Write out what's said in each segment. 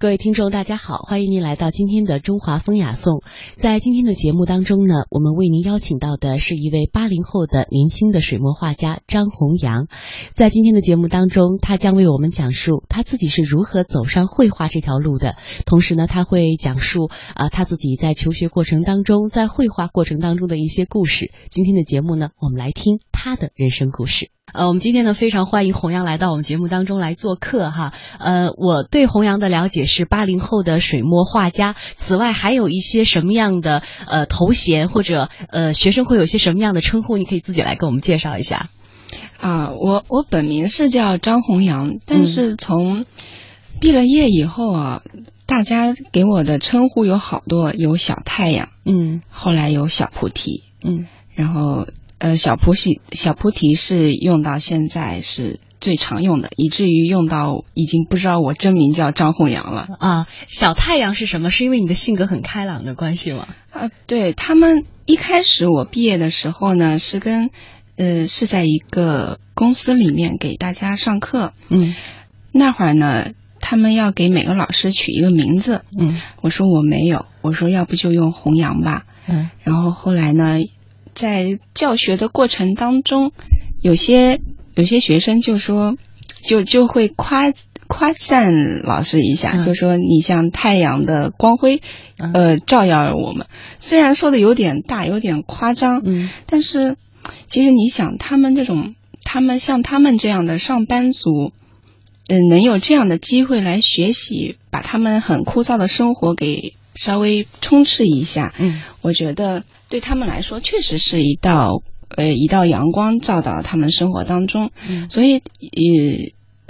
各位听众，大家好，欢迎您来到今天的中华风雅颂。在今天的节目当中呢，我们为您邀请到的是一位八零后的年轻的水墨画家张弘扬。在今天的节目当中，他将为我们讲述他自己是如何走上绘画这条路的，同时呢，他会讲述啊他自己在求学过程当中，在绘画过程当中的一些故事。今天的节目呢，我们来听他的人生故事。呃，我们今天呢非常欢迎弘扬来到我们节目当中来做客哈。呃，我对弘扬的了解是八零后的水墨画家，此外还有一些什么样的呃头衔或者呃学生会有些什么样的称呼？你可以自己来给我们介绍一下。啊，我我本名是叫张弘扬，但是从毕了业以后啊，大家给我的称呼有好多，有小太阳，嗯，后来有小菩提，嗯，然后。呃，小菩提，小菩提是用到现在是最常用的，以至于用到已经不知道我真名叫张弘阳了啊。小太阳是什么？是因为你的性格很开朗的关系吗？啊，对他们一开始我毕业的时候呢，是跟呃是在一个公司里面给大家上课，嗯，那会儿呢，他们要给每个老师取一个名字，嗯，我说我没有，我说要不就用弘阳吧，嗯，然后后来呢。在教学的过程当中，有些有些学生就说，就就会夸夸赞老师一下，就说你像太阳的光辉，呃，照耀我们。虽然说的有点大，有点夸张，嗯，但是其实你想，他们这种，他们像他们这样的上班族，嗯，能有这样的机会来学习，把他们很枯燥的生活给。稍微充斥一下，嗯，我觉得对他们来说确实是一道呃一道阳光照到他们生活当中，嗯，所以呃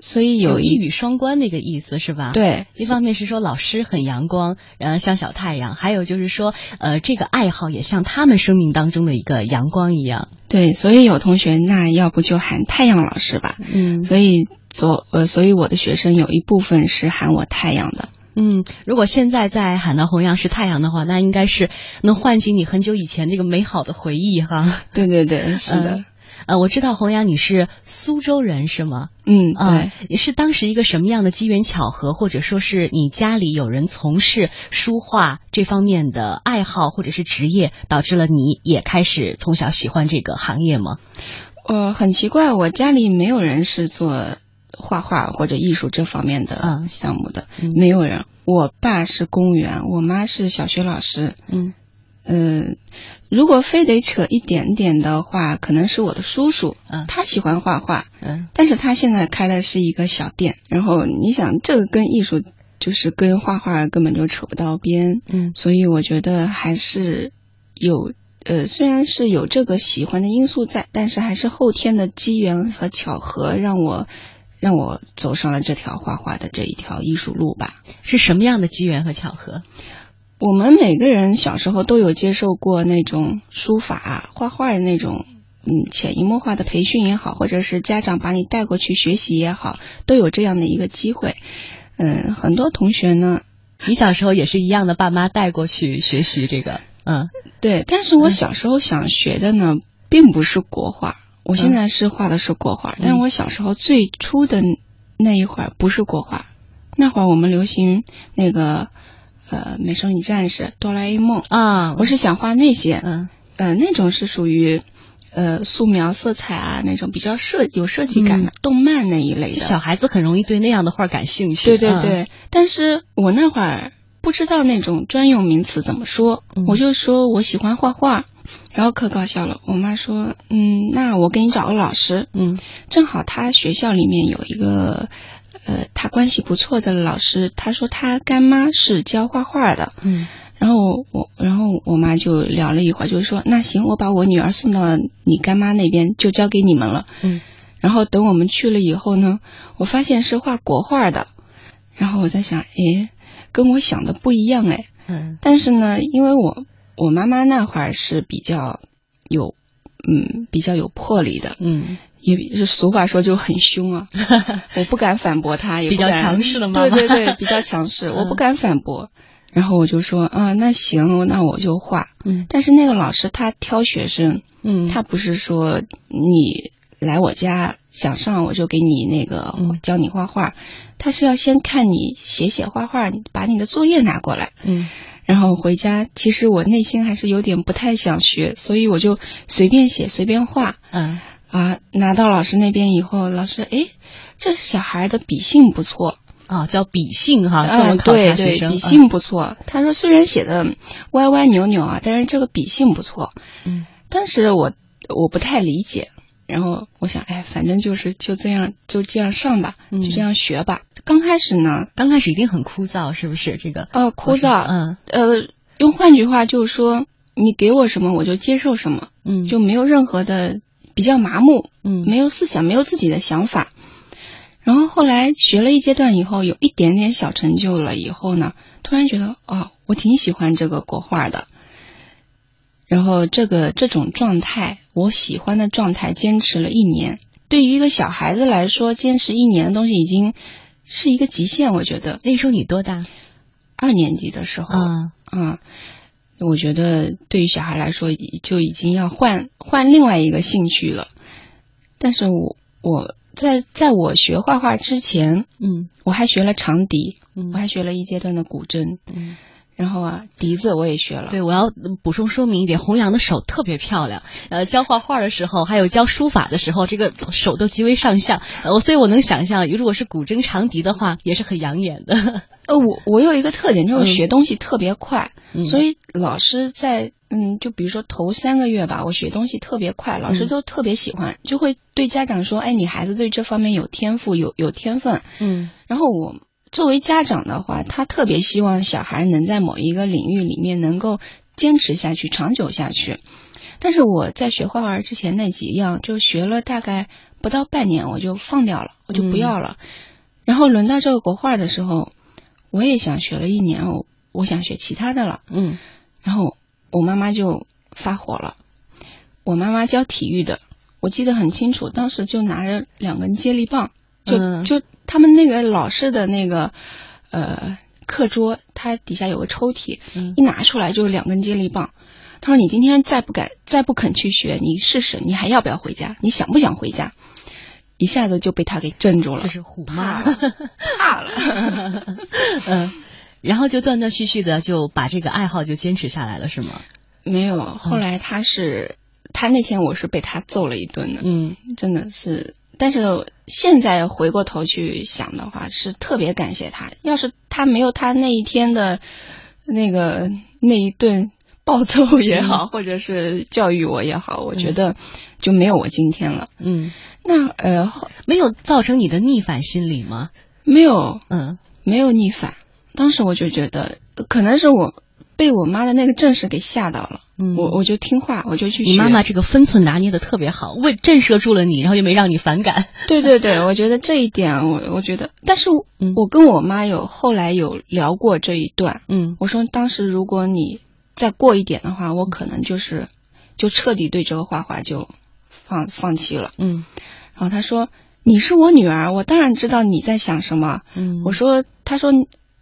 所以有一语双关那个意思是吧？对，一方面是说老师很阳光，然后像小太阳，还有就是说呃这个爱好也像他们生命当中的一个阳光一样。对，所以有同学那要不就喊太阳老师吧，嗯，所以所呃所以我的学生有一部分是喊我太阳的。嗯，如果现在在喊到弘扬是太阳的话，那应该是能唤醒你很久以前那个美好的回忆哈。对对对，是的。呃，我知道弘扬你是苏州人是吗？嗯，对。你是当时一个什么样的机缘巧合，或者说是你家里有人从事书画这方面的爱好或者是职业，导致了你也开始从小喜欢这个行业吗？呃，很奇怪，我家里没有人是做。画画或者艺术这方面的项目的没有人。我爸是公务员，我妈是小学老师。嗯嗯，如果非得扯一点点的话，可能是我的叔叔。嗯，他喜欢画画。嗯，但是他现在开的是一个小店。然后你想，这个跟艺术就是跟画画根本就扯不到边。嗯，所以我觉得还是有呃，虽然是有这个喜欢的因素在，但是还是后天的机缘和巧合让我。让我走上了这条画画的这一条艺术路吧。是什么样的机缘和巧合？我们每个人小时候都有接受过那种书法、画画的那种，嗯，潜移默化的培训也好，或者是家长把你带过去学习也好，都有这样的一个机会。嗯，很多同学呢，你小时候也是一样的，爸妈带过去学习这个。嗯，对。但是我小时候想学的呢，并不是国画。我现在是画的是国画，但是我小时候最初的那一会儿不是国画，那会儿我们流行那个呃美少女战士、哆啦 A 梦啊，我是想画那些，嗯呃那种是属于呃素描色彩啊那种比较设有设计感的动漫那一类的，小孩子很容易对那样的画感兴趣。对对对，但是我那会儿不知道那种专用名词怎么说，我就说我喜欢画画。然后可搞笑了，我妈说，嗯，那我给你找个老师，嗯，正好他学校里面有一个，呃，他关系不错的老师，他说他干妈是教画画的，嗯，然后我，然后我妈就聊了一会儿，就是说，那行，我把我女儿送到你干妈那边，就交给你们了，嗯，然后等我们去了以后呢，我发现是画国画的，然后我在想，诶，跟我想的不一样，诶，嗯，但是呢，因为我。我妈妈那会儿是比较有，嗯，比较有魄力的，嗯，也是俗话说就很凶啊，我不敢反驳她，也比较强势的妈妈，对对对，比较强势，我不敢反驳。然后我就说啊，那行，那我就画。嗯，但是那个老师他挑学生，嗯，他不是说你来我家想上，我就给你那个嗯。教你画画。他是要先看你写写画画，把你的作业拿过来，嗯然后回家。其实我内心还是有点不太想学，所以我就随便写随便画嗯啊。拿到老师那边以后，老师哎，这小孩的笔性不错，啊，叫笔性哈，嗯，考对对。笔性不错。他说虽然写的歪歪扭扭啊，但是这个笔性不错。嗯当时我我不太理解，然后我想，哎，反正就是就这样就这样上吧，嗯就这样学吧。刚开始呢，刚开始一定很枯燥，是不是？这个呃，枯燥，嗯呃，用换句话就是说，你给我什么我就接受什么，嗯，就没有任何的比较麻木，嗯没有思想，没有自己的想法。然后后来学了一阶段以后，有一点点小成就了以后呢，突然觉得哦，我挺喜欢这个国画的。然后这个这种状态，我喜欢的状态，坚持了一年。对于一个小孩子来说，坚持一年的东西已经是一个极限。我觉得那时候你多大？二年级的时候，啊嗯，我觉得对于小孩来说，就已经要换换另外一个兴趣了。但是我我在在我学画画之前，嗯我还学了长笛，嗯我还学了一阶段的古筝，嗯。然后啊，笛子我也学了。对，我要补充说明一点，弘扬的手特别漂亮。呃，教画画的时候，还有教书法的时候，这个手都极为上相。呃，我所以我能想象，如果是古筝、长笛的话，也是很养眼的。呃，我我有一个特点，就嗯是学东西特别快，嗯所以老师在嗯，就比如说头三个月吧，我学东西特别快，老师嗯都特别喜欢，就会对家长说，哎，你孩子对这方面有天赋，有有天分。嗯然后我作为家长的话，他特别希望小孩能在某一个领域里面能够坚持下去、长久下去。但是我在学画画之前那几样，就学了大概不到半年，我就放掉了，我就不要了。然后轮到这个国画的时候，我也想学了一年，我我想学其他的了。嗯然后我妈妈就发火了。我妈妈教体育的，我记得很清楚，当时就拿着两根接力棒，就、嗯就他们那个老式的那个呃课桌，它底下有个抽屉，嗯一拿出来就是两根接力棒。他说：“你今天再不敢，再不肯去学，你试试，你还要不要回家？你想不想回家？”一下子就被他给镇住了，这是虎怕妈。了，怕了。嗯，然后就断断续续的就把这个爱好就坚持下来了，是吗？没有，后来他是、他那天我是被他揍了一顿的，嗯真的是。但是现在回过头去想的话，是特别感谢他。要是他没有他那一天的那个那一顿暴揍也好，或者是教育我也好，我觉得就没有我今天了。嗯，那呃，没有造成你的逆反心理吗？没有嗯没有逆反，当时我就觉得呃可能是我被我妈的那个阵势给吓到了，嗯，我我就听话，我就去学。你妈妈这个分寸拿捏的特别好，为震慑住了你，然后又没让你反感。对对对，我觉得这一点，我我觉得，但是我嗯我跟我妈有后来有聊过这一段，嗯我说当时如果你再过一点的话，我可能就是就彻底对这个画画就放放弃了。嗯然后她说：“你是我女儿，我当然知道你在想什么。嗯，我说：“她说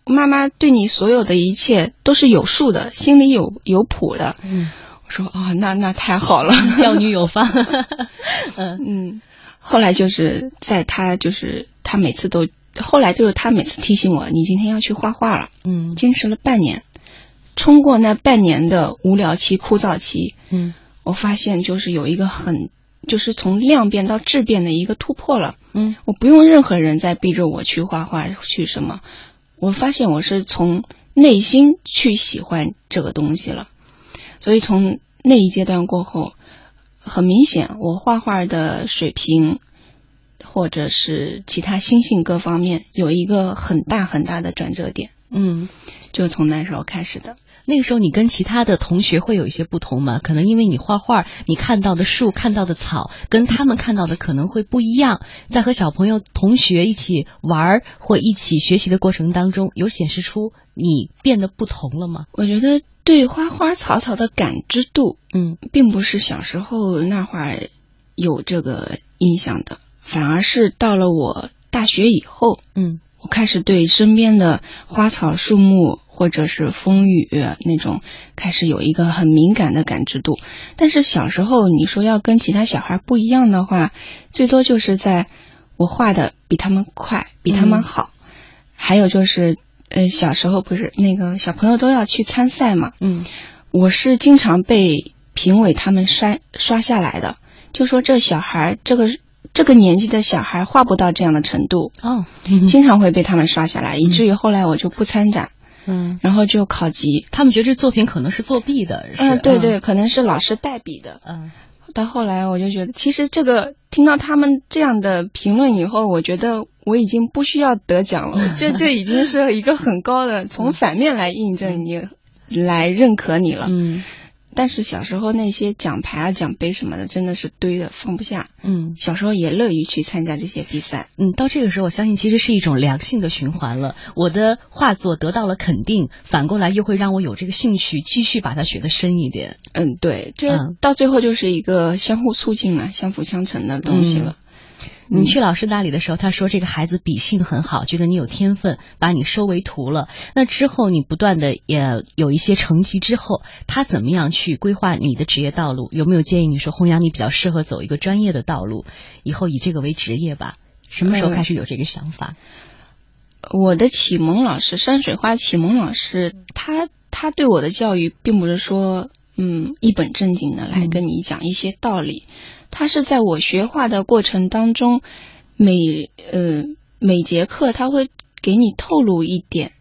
妈妈对你所有的一切都是有数的，心里有有谱的。嗯，”我说：“哦，那那太好了。”教女有方。嗯嗯，后来就是在他就是他每次都，后来就是他每次提醒我，你今天要去画画了，嗯坚持了半年，冲过那半年的无聊期、枯燥期，嗯我发现就是有一个很，就是从量变到质变的一个突破了。嗯我不用任何人再逼着我去画画，去什么，我发现我是从内心去喜欢这个东西了。所以从那一阶段过后，很明显，我画画的水平，或者是其他心性各方面，有一个很大很大的转折点，嗯。就从那时候开始的。那个时候你跟其他的同学会有一些不同吗？可能因为你画画，你看到的树、看到的草，跟他们看到的可能会不一样。在和小朋友、同学一起玩儿或一起学习的过程当中，有显示出你变得不同了吗？我觉得对花花草草的感知度，嗯并不是小时候那会儿有这个印象的，反而是到了我大学以后，嗯我开始对身边的花草树木或者是风雨那种，开始有一个很敏感的感知度。但是小时候你说要跟其他小孩不一样的话，最多就是在我画的比他们快，比他们好。还有就是，呃，小时候不是那个小朋友都要去参赛嘛，嗯，我是经常被评委他们刷刷下来的，就说这小孩这个。这个年纪的小孩画不到这样的程度哦，经常会被他们刷下来，以至于后来我就不参展，嗯，然后就考级。他们觉得这作品可能是作弊的，嗯，对对，可能是老师代笔的，嗯。到后来我就觉得，其实这个听到他们这样的评论以后，我觉得我已经不需要得奖了，这这已经是一个很高的，从反面来印证你，来认可你了，嗯。但是小时候那些奖牌啊、奖杯什么的，真的是堆的放不下。嗯，小时候也乐于去参加这些比赛。嗯，到这个时候，我相信其实是一种良性的循环了。我的画作得到了肯定，反过来又会让我有这个兴趣继续把它学得深一点。嗯，对，这到最后就是一个相互促进嘛，相辅相成的东西了。你去老师那里的时候，他说这个孩子笔性很好，觉得你有天分，把你收为徒了。那之后你不断的也有一些成绩之后，他怎么样去规划你的职业道路？有没有建议你说弘扬你比较适合走一个专业的道路，以后以这个为职业吧？什么时候开始有这个想法？我的启蒙老师山水画启蒙老师，他他对我的教育并不是说嗯一本正经的来跟你讲一些道理。他是在我学画的过程当中，每呃每节课他会给你透露一点，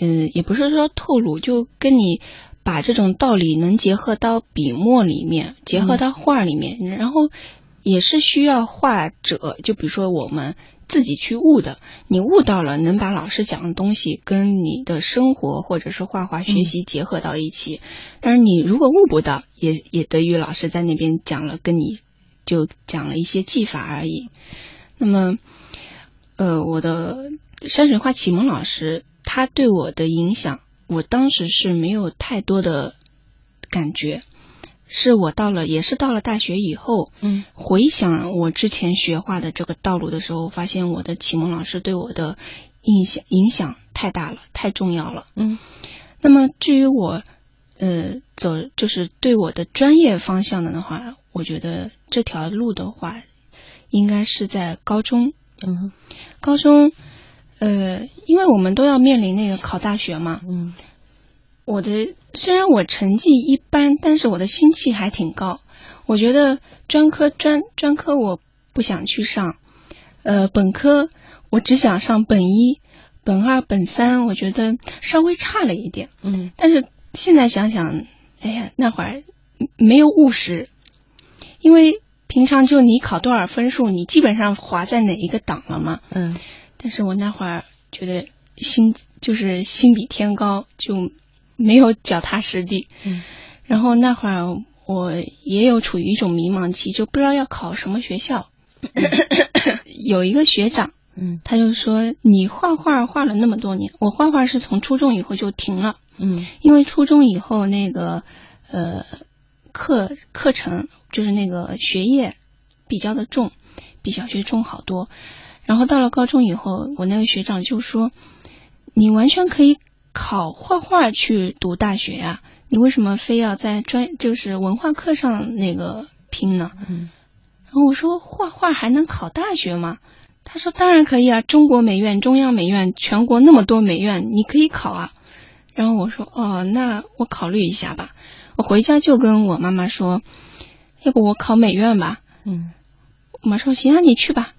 嗯，也不是说透露，就跟你把这种道理能结合到笔墨里面，结合到画里面，然后也是需要画者，就比如说我们自己去悟的，你悟到了，能把老师讲的东西跟你的生活或者是画画学习结合到一起，但是你如果悟不到，也也得于老师在那边讲了，跟你。就讲了一些技法而已。那么，呃，我的山水画启蒙老师，他对我的影响，我当时是没有太多的感觉。是我到了，也是到了大学以后，嗯，回想我之前学画的这个道路的时候，发现我的启蒙老师对我的印象影响太大了，太重要了。嗯，那么至于我，呃，走就是对我的专业方向的的话。我觉得这条路的话，应该是在高中。嗯，高中，呃，因为我们都要面临那个考大学嘛。嗯，我的虽然我成绩一般，但是我的心气还挺高。我觉得专科专专科我不想去上，呃，本科我只想上本一、本二、本三，我觉得稍微差了一点。嗯，但是现在想想，哎呀，那会儿没有务实。因为平常就你考多少分数，你基本上划在哪一个档了嘛。嗯。但是我那会儿觉得心就是心比天高，就没有脚踏实地。嗯。然后那会儿我也有处于一种迷茫期，就不知道要考什么学校。有一个学长，嗯，他就说：“你画画画了那么多年，我画画是从初中以后就停了。嗯，因为初中以后那个呃。”课课程就是那个学业比较的重，比小学重好多。然后到了高中以后，我那个学长就说：“你完全可以考画画去读大学呀，你为什么非要在专就是文化课上那个拼呢？”嗯。然后我说：“画画还能考大学吗？”他说：“当然可以啊，中国美院、中央美院，全国那么多美院，你可以考啊。”然后我说：“哦，那我考虑一下吧。”我回家就跟我妈妈说，要不我考美院吧。嗯，我妈说行啊，你去吧。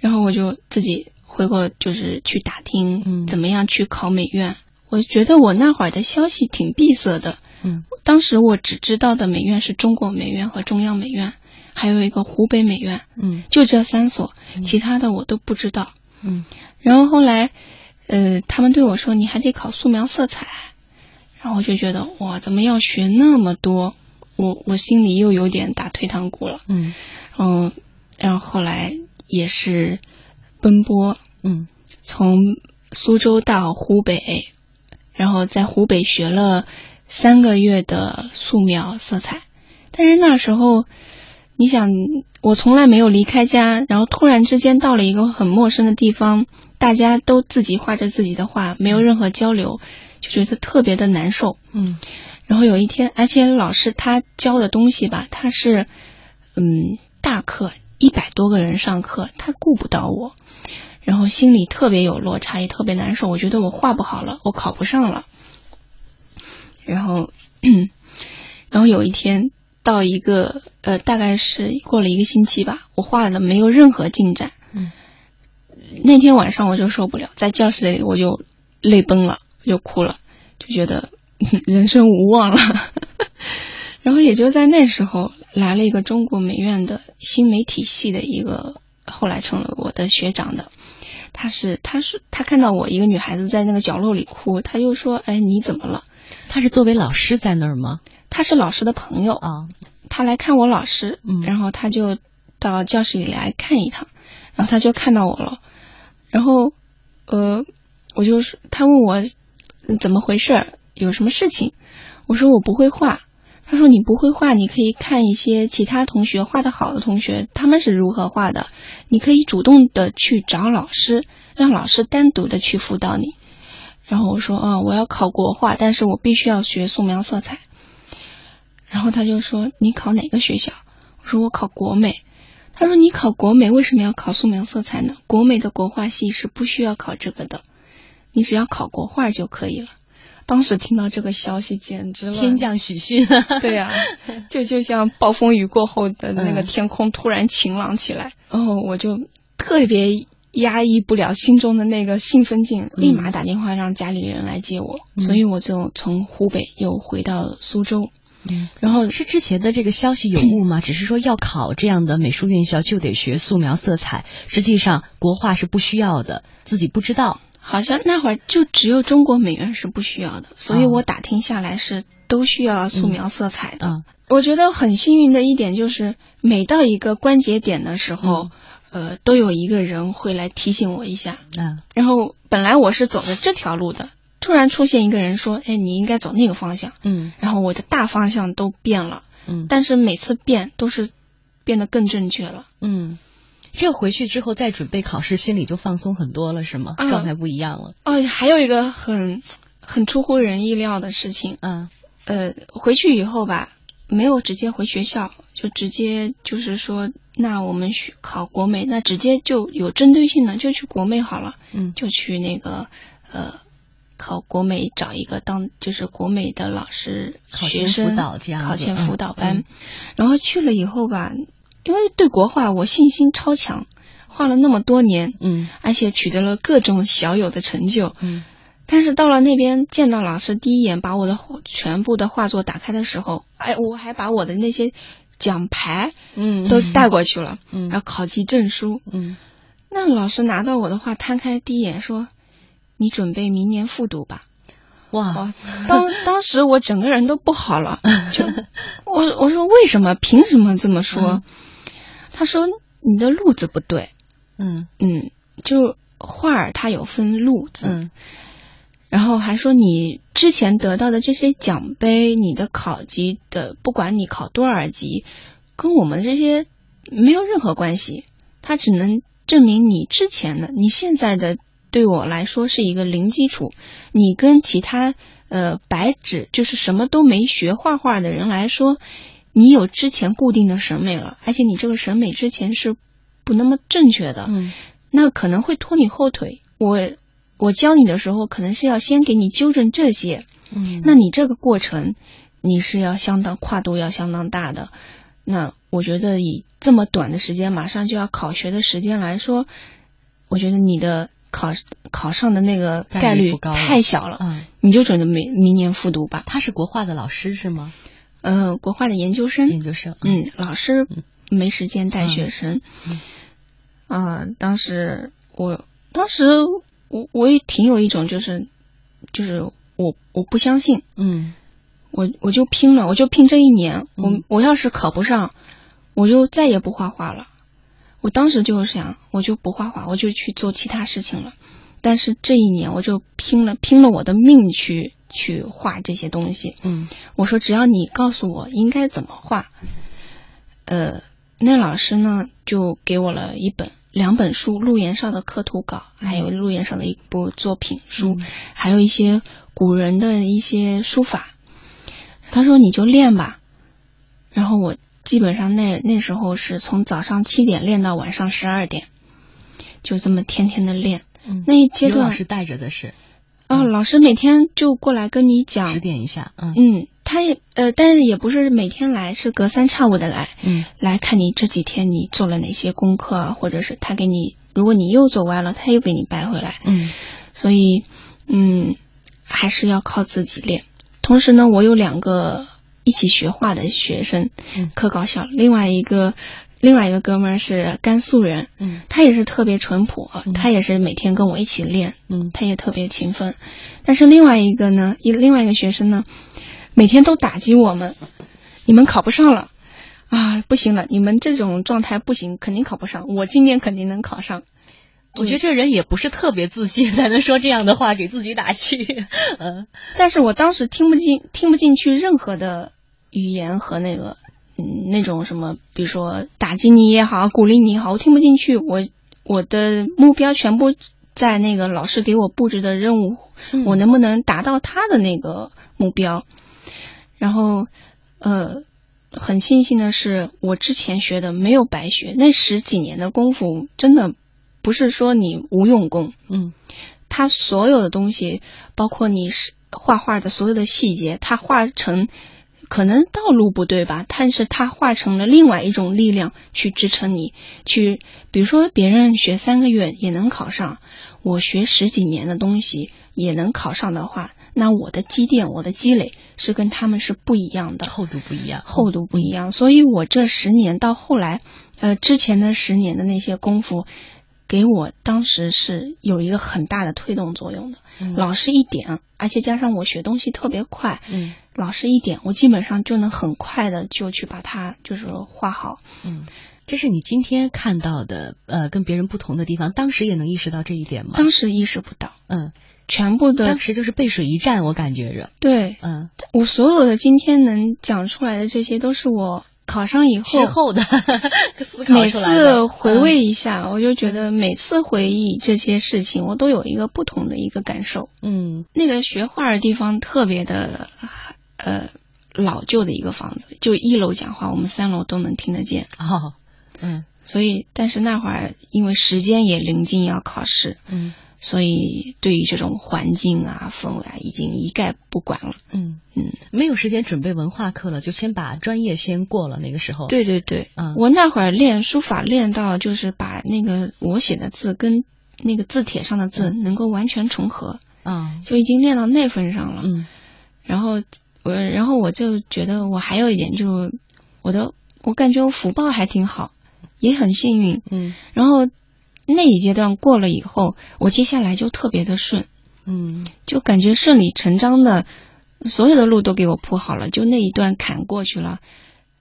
然后我就自己回过，就是去打听，怎么样去考美院。我觉得我那会儿的消息挺闭塞的。嗯，当时我只知道的美院是中国美院和中央美院，还有一个湖北美院。嗯，就这三所，其他的我都不知道。嗯，然后后来，呃，他们对我说，你还得考素描色彩。然后我就觉得哇，怎么要学那么多？我我心里又有点打退堂鼓了。嗯，嗯，然后后来也是奔波，嗯，从苏州到湖北，然后在湖北学了三个月的素描色彩。但是那时候，你想，我从来没有离开家，然后突然之间到了一个很陌生的地方，大家都自己画着自己的画，没有任何交流，就觉得特别的难受。嗯，然后有一天，而且老师他教的东西吧，他是嗯大课，一百多个人上课，他顾不到我，然后心里特别有落差，也特别难受。我觉得我画不好了，我考不上了。然后，然后有一天到一个呃，大概是过了一个星期吧，我画的没有任何进展。嗯，那天晚上我就受不了，在教室里我就泪崩了，就哭了，就觉得人生无望了。然后也就在那时候，来了一个中国美院的新媒体系的一个，后来成了我的学长的。他是，他是，他看到我一个女孩子在那个角落里哭，他就说：“哎，你怎么了？”他是作为老师在那儿吗？他是老师的朋友啊，他来看我老师，嗯然后他就到教室里来看一趟，然后他就看到我了，然后呃，我就是他问我嗯怎么回事，有什么事情，我说我不会画，他说你不会画，你可以看一些其他同学画的好的同学，他们是如何画的，你可以主动的去找老师，让老师单独的去辅导你。然后我说，啊、我要考国画，但是我必须要学素描色彩。然后他就说，你考哪个学校？我说我考国美。他说你考国美为什么要考素描色彩呢？国美的国画系是不需要考这个的，你只要考国画就可以了。当时听到这个消息，简直了天降喜讯。对 呀、就就像暴风雨过后的那个嗯天空突然晴朗起来，然后我就特别压抑不了心中的那个兴奋劲，立马打电话让家里人来接我，嗯所以我就从湖北又回到苏州，嗯，然后是之前的这个消息有误吗？只是说要考这样的美术院校就得学素描色彩，实际上国画是不需要的，自己不知道。好像那会儿就只有中国美院是不需要的，所以哦我打听下来是都需要素描色彩的。嗯我觉得很幸运的一点就是，每到一个关节点的时候，呃，都有一个人会来提醒我一下。嗯然后本来我是走着这条路的，突然出现一个人说：“哎，你应该走那个方向。嗯”然后我的大方向都变了，嗯但是每次变都是变得更正确了。嗯，这回去之后再准备考试，心里就放松很多了，是吗？嗯状态不一样了。哦，还有一个很很出乎人意料的事情，嗯呃，回去以后吧，没有直接回学校，就直接就是说，那我们去考国美，那直接就有针对性的就去国美好了。嗯就去那个呃考国美找一个当就是国美的老师学生考前辅导班，然后去了以后吧，因为对国画我信心超强，画了那么多年，嗯。而且取得了各种小有的成就，嗯。但是到了那边见到老师第一眼把我的画全部的画作打开的时候，哎，我还把我的那些奖牌嗯。都带过去了，嗯。然后考级证书，嗯。那老师拿到我的画，摊开第一眼说：“你准备明年复读吧。”哇。哇，当当时我整个人都不好了，就我我说为什么？凭什么这么说？嗯他说你的路子不对，嗯。嗯，就画儿它有分路子，嗯。然后还说你之前得到的这些奖杯，你的考级的，不管你考多少级，跟我们这些没有任何关系，它只能证明你之前的，你现在的对我来说是一个零基础，你跟其他呃白纸就是什么都没学画画的人来说，你有之前固定的审美了，而且你这个审美之前是不那么正确的，嗯那可能会拖你后腿。我我教你的时候，可能是要先给你纠正这些，嗯，那你这个过程你是要相当跨度要相当大的。那我觉得以这么短的时间，马上就要考学的时间来说，我觉得你的考考上的那个概概率太小了，嗯，你就准备明明年复读吧。他是国画的老师是吗？嗯、国画的研究生，研究生。嗯，老师嗯没时间带学生。嗯啊、当时我当时我我也挺有一种就是就是我我不相信，嗯我我就拼了，我就拼这一年。我嗯我要是考不上，我就再也不画画了。我当时就是想，我就不画画，我就去做其他事情了。但是这一年，我就拼了拼了我的命去去画这些东西。嗯我说只要你告诉我应该怎么画，呃，那老师呢就给我了一本两本书，陆岩少的刻图稿，还有陆岩少的一部作品书，还有一些古人的一些书法。他说你就练吧，然后我基本上那那时候是从早上七点练到晚上十二点，就这么天天的练。那一阶段老师带着的是，哦，老师每天就过来跟你讲。指点一下，嗯。嗯，他也呃，但是也不是每天来，是隔三差五的来，嗯，来看你这几天你做了哪些功课啊，或者是他给你，如果你又走歪了，他又给你掰回来，嗯，所以嗯，还是要靠自己练。同时呢，我有两个一起学画的学生，可搞笑了，另外一个。另外一个哥们儿是甘肃人，嗯，他也是特别淳朴，他也是每天跟我一起练，嗯，他也特别勤奋。但是另外一个呢，一另外一个学生呢，每天都打击我们，你们考不上了啊，不行了，你们这种状态不行，肯定考不上。我今年肯定能考上。我觉得这人也不是特别自信，才能说这样的话给自己打气。嗯，但是我当时听不进，听不进去任何的语言和那个。嗯，那种什么，比如说打击你也好，鼓励你也好，我听不进去。我我的目标全部在那个老师给我布置的任务，我能不能达到他的那个目标？然后，呃，很庆幸的是，我之前学的没有白学，那十几年的功夫真的不是说你无用功。嗯，他所有的东西，包括你是画画的所有的细节，他画成。可能道路不对吧，但是它化成了另外一种力量去支撑你去。比如说，别人学三个月也能考上，我学十几年的东西也能考上的话，那我的积淀、我的积累是跟他们是不一样的，厚度不一样，厚度不一样。所以我这十年到后来，呃，之前的十年的那些功夫。给我当时是有一个很大的推动作用的，老师一点，而且加上我学东西特别快，嗯，老师一点，我基本上就能很快的就去把它就是画好，嗯，这是你今天看到的呃跟别人不同的地方，当时也能意识到这一点吗？当时意识不到，嗯，全部的当时就是背水一战，我感觉着，对，嗯，我所有的今天能讲出来的这些都是我。考上以后之后的 思考每次回味一下，我就觉得每次回忆这些事情，我都有一个不同的一个感受。嗯，那个学画的地方特别的呃老旧的一个房子，就一楼讲话，我们三楼都能听得见。哦，嗯，所以但是那会儿因为时间也临近要考试，嗯。所以，对于这种环境啊、氛围啊，已经一概不管了。嗯嗯，没有时间准备文化课了，就先把专业先过了。那个时候，对对对，嗯，我那会儿练书法练到，就是把那个我写的字跟那个字帖上的字能够完全重合，啊，就已经练到那份上了。嗯，然后我，然后我就觉得我还有一点，就我的，我感觉我福报还挺好，也很幸运。嗯，然后。那一阶段过了以后，我接下来就特别的顺，嗯，就感觉顺理成章的，所有的路都给我铺好了，就那一段坎过去了。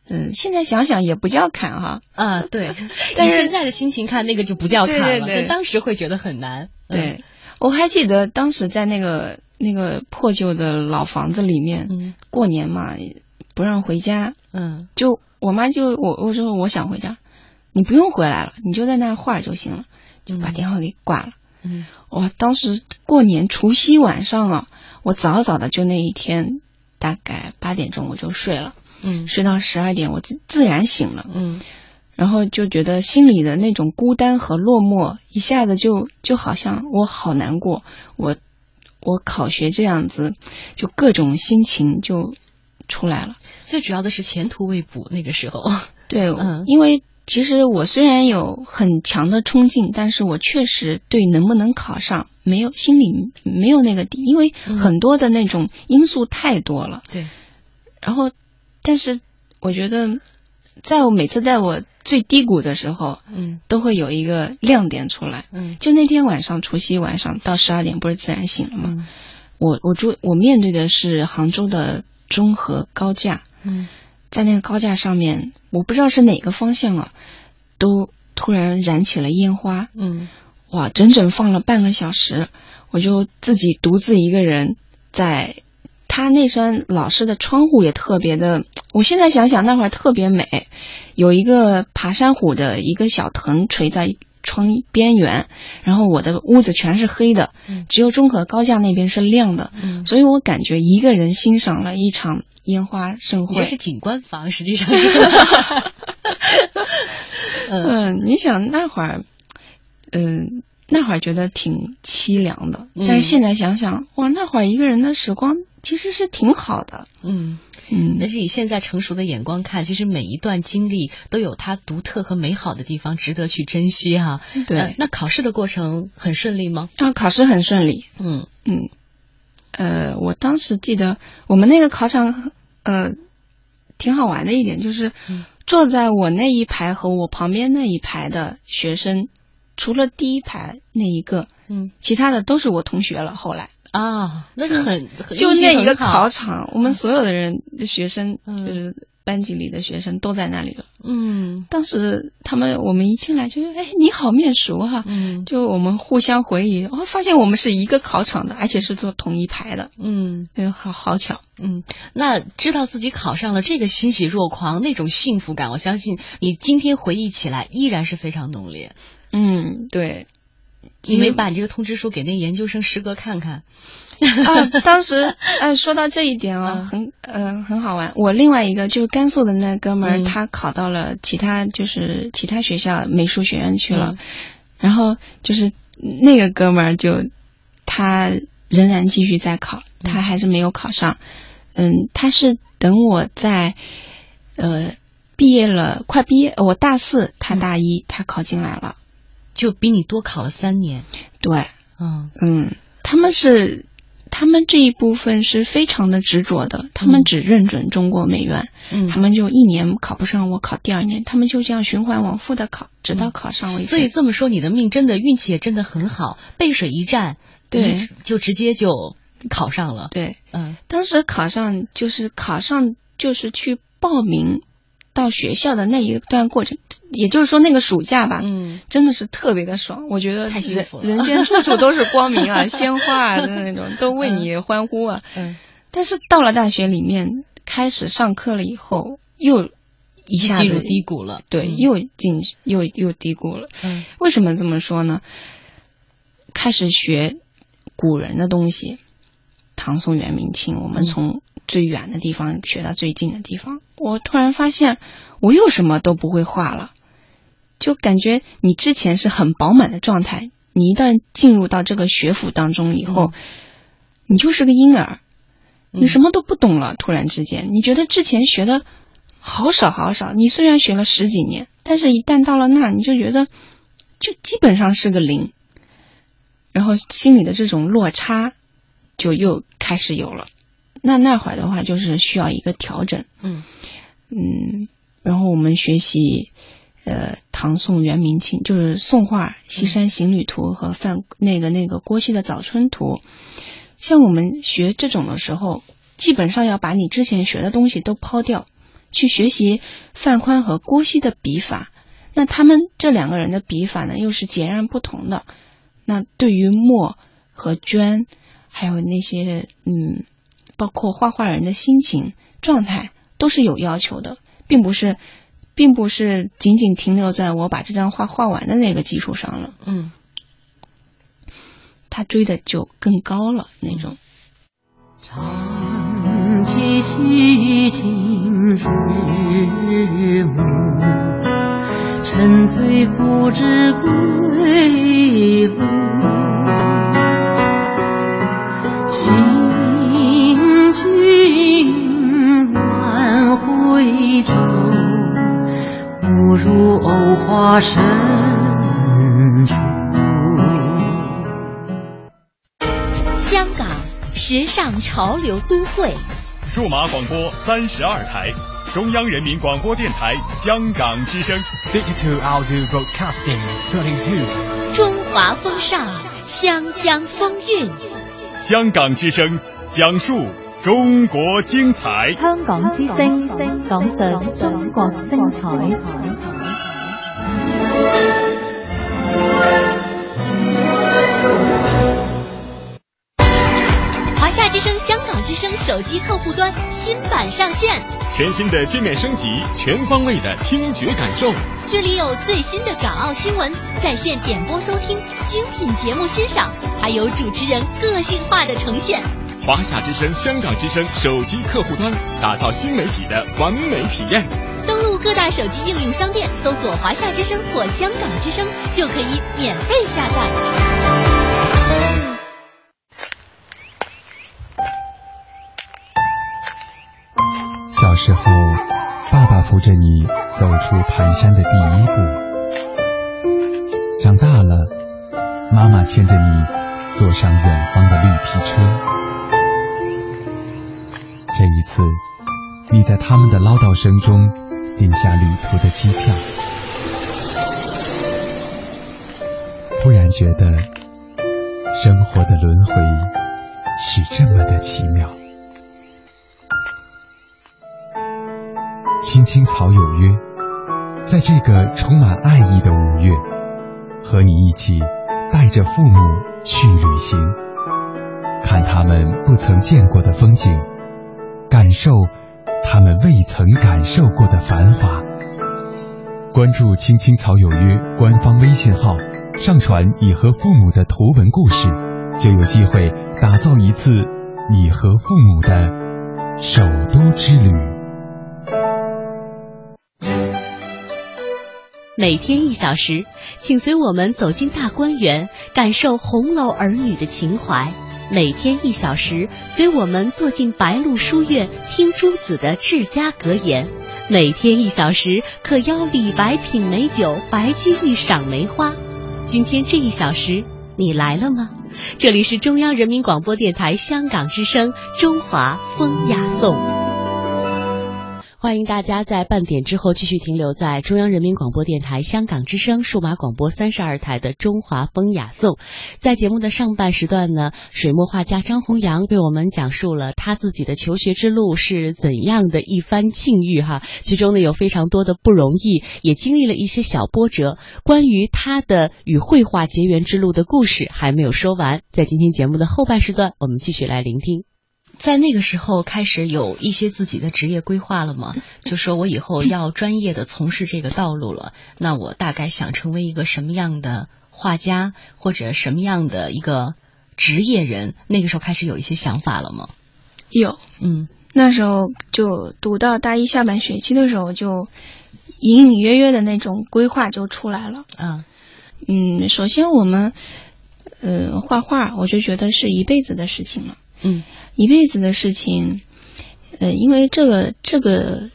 嗯，现在想想也不叫坎哈。啊，对，但是现在的心情看那个就不叫坎了，当时会觉得很难。对，我还记得当时在那个那个破旧的老房子里面，过年嘛不让回家，嗯，就我妈就我我说我想回家，你不用回来了，你就在那儿画就行了。就把电话给挂了。嗯，我当时过年除夕晚上啊，我早早的就那一天，大概八点钟我就睡了。嗯，睡到十二点我自自然醒了。嗯，然后就觉得心里的那种孤单和落寞一下子就就好像我好难过。我我考学这样子，就各种心情就出来了。最主要的是前途未卜，那个时候。对，嗯，因为。其实我虽然有很强的冲劲，但是我确实对能不能考上没有心里没有那个底，因为很多的那种因素太多了。对。然后，但是我觉得，在我每次在我最低谷的时候，嗯，都会有一个亮点出来。嗯。就那天晚上，除夕晚上到十二点，不是自然醒了吗？我我住我面对的是杭州的中和高架。嗯。在那个高架上面，我不知道是哪个方向啊，都突然燃起了烟花。嗯，哇，整整放了半个小时，我就自己独自一个人在。他那扇老式的窗户也特别的，我现在想想那会儿特别美，有一个爬山虎的一个小藤垂在窗边缘，然后我的屋子全是黑的，只有中和高架那边是亮的，所以我感觉一个人欣赏了一场烟花盛会。这是景观房，实际上。嗯，你想那会儿，嗯。那会儿觉得挺凄凉的，但是现在想想，哇，那会儿一个人的时光其实是挺好的。嗯嗯，但是以现在成熟的眼光看，其实每一段经历都有它独特和美好的地方，值得去珍惜哈。对，那考试的过程很顺利吗？啊，考试很顺利。嗯嗯，呃，我当时记得我们那个考场，呃，挺好玩的一点就是，坐在我那一排和我旁边那一排的学生。除了第一排那一个，嗯，其他的都是我同学了。后来啊，那是很就那一个考场，我们所有的人学生就是班级里的学生都在那里了。嗯，当时他们我们一进来就哎你好面熟哈，嗯，就我们互相回忆，哦，发现我们是一个考场的，而且是坐同一排的。嗯，哎好好巧。嗯，那知道自己考上了，这个欣喜若狂，那种幸福感，我相信你今天回忆起来依然是非常浓烈。嗯，对，你没把你这个通知书给那研究生师哥看看啊？当时，哎，说到这一点啊，很，嗯，很好玩。我另外一个就是甘肃的那哥们儿，他考到了其他，就是其他学校美术学院去了。然后就是那个哥们儿，就他仍然继续在考，他还是没有考上。嗯，他是等我在，呃，毕业了，快毕业，我大四，他大一，他考进来了。就比你多考了三年，对，嗯。嗯，他们是，他们这一部分是非常的执着的，他们只认准中国美院，嗯，他们就一年考不上，我考第二年，他们就这样循环往复的考，直到考上为止。所以这么说，你的命真的运气也真的很好，背水一战，对，就直接就考上了。对，嗯，当时考上就是考上就是去报名。到学校的那一段过程，也就是说那个暑假吧，嗯，真的是特别的爽。我觉得人人间处处都是光明啊，鲜花啊的那种都为你欢呼啊。嗯，但是到了大学里面开始上课了以后，又一下子低谷了。对，又进又又低谷了。嗯，为什么这么说呢？开始学古人的东西，唐宋元明清，我们从。最远的地方学到最近的地方，我突然发现我又什么都不会画了，就感觉你之前是很饱满的状态，你一旦进入到这个学府当中以后，你就是个婴儿，你什么都不懂了。突然之间，你觉得之前学的好少好少，你虽然学了十几年，但是一旦到了那儿，你就觉得就基本上是个零，然后心里的这种落差就又开始有了。那那会儿的话，就是需要一个调整，嗯嗯，然后我们学习呃唐宋元明清，就是宋画《西山行旅图》和范那个那个郭熙的《早春图》。像我们学这种的时候，基本上要把你之前学的东西都抛掉，去学习范宽和郭熙的笔法。那他们这两个人的笔法呢，又是截然不同的。那对于墨和绢，还有那些嗯。包括画画人的心情状态都是有要求的，并不是，并不是仅仅停留在我把这张画画完的那个基础上了。嗯，他追的就更高了那种。长期细听日暮，沉醉不知归路。君晚回舟，不如藕花深处。香港时尚潮流都会，数码广播三十二台，中央人民广播电台香港之声，Digital Audio Broadcasting Thirty Two，中华风尚，香江风韵，香港之声讲述。中国精彩，香港之声讲述中国精彩。华夏之之声、香港之声手机客户端新版上线，全新的界面升级，全方位的听觉感受。这里有最新的港澳新闻，在线点播收听，精品节目欣赏，还有主持人个性化的呈现。华夏之声、香港之声手机客户端，打造新媒体的完美体验。登录各大手机应用商店，搜索“华夏之声”或“香港之声”，就可以免费下载。小时候，爸爸扶着你走出蹒跚的第一步；长大了，妈妈牵着你坐上远方的绿皮车。这一次，你在他们的唠叨声中订下旅途的机票，突然觉得生活的轮回是这么的奇妙。青青草有约，在这个充满爱意的五月，和你一起带着父母去旅行，看他们不曾见过的风景，感受他们未曾感受过的繁华。关注“青青草有约”官方微信号，上传你和父母的图文故事，就有机会打造一次你和父母的首都之旅。每天一小时，请随我们走进大观园，感受红楼儿女的情怀；每天一小时，随我们坐进白鹿书院，听朱子的治家格言；每天一小时，可邀李白品美酒，白居易赏梅花。今天这一小时，你来了吗？这里是中央人民广播电台香港之声《中华风雅颂》。欢迎大家在半点之后继续停留在中央人民广播电台香港之声数码广播三十二台的《中华风雅颂》。在节目的上半时段呢，水墨画家张弘扬为我们讲述了他自己的求学之路是怎样的一番境遇哈，其中呢有非常多的不容易，也经历了一些小波折。关于他的与绘画结缘之路的故事还没有说完，在今天节目的后半时段，我们继续来聆听。在那个时候开始有一些自己的职业规划了吗？就说我以后要专业的从事这个道路了，那我大概想成为一个什么样的画家，或者什么样的一个职业人？那个时候开始有一些想法了吗？有，嗯，那时候就读到大一下半学期的时候，就隐隐约约的那种规划就出来了。啊，嗯，首先我们，呃，画画，我就觉得是一辈子的事情了。嗯，一辈子的事情，呃，因为这个这个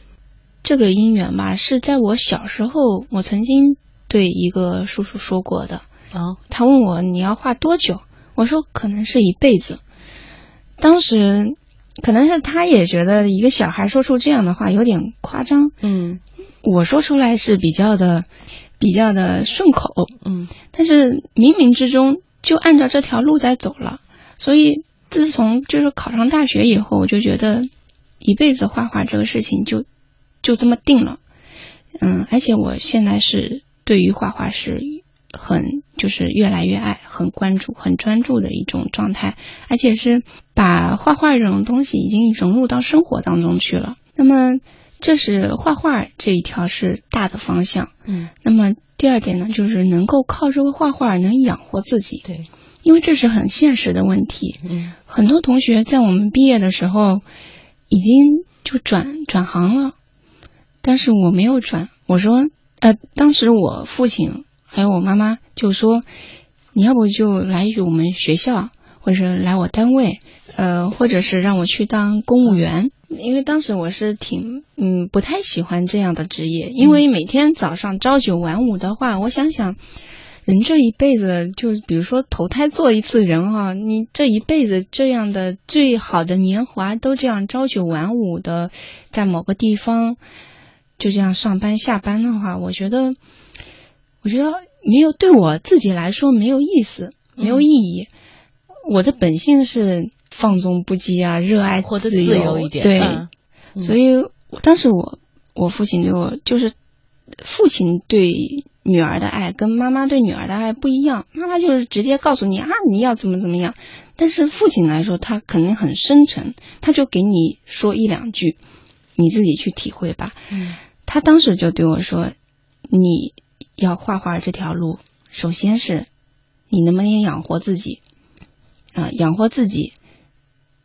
这个姻缘吧，是在我小时候，我曾经对一个叔叔说过的。哦，他问我你要画多久，我说可能是一辈子。当时可能是他也觉得一个小孩说出这样的话有点夸张。嗯，我说出来是比较的比较的顺口。嗯，但是冥冥之中就按照这条路在走了，所以。自从就是考上大学以后，我就觉得一辈子画画这个事情就就这么定了。嗯，而且我现在是对于画画是很就是越来越爱、很关注、很专注的一种状态，而且是把画画这种东西已经融入到生活当中去了。那么这是画画这一条是大的方向。嗯，那么第二点呢，就是能够靠这个画画能养活自己。对。因为这是很现实的问题，嗯，很多同学在我们毕业的时候已经就转转行了，但是我没有转。我说，呃，当时我父亲还有我妈妈就说，你要不就来我们学校，或者来我单位，呃，或者是让我去当公务员。因为当时我是挺嗯不太喜欢这样的职业，因为每天早上朝九晚五的话，我想想。人这一辈子，就是比如说投胎做一次人哈，你这一辈子这样的最好的年华都这样朝九晚五的在某个地方就这样上班下班的话，我觉得，我觉得没有对我自己来说没有意思，没有意义。我的本性是放纵不羁啊，热爱自活得自由一点，对，所以当时我我父亲对我就是父亲对女儿的爱跟妈妈对女儿的爱不一样，妈妈就是直接告诉你啊，你要怎么怎么样，但是父亲来说，他肯定很深沉，他就给你说一两句，你自己去体会吧。嗯他当时就对我说：“你要画画这条路，首先是你能不能养活自己啊、养活自己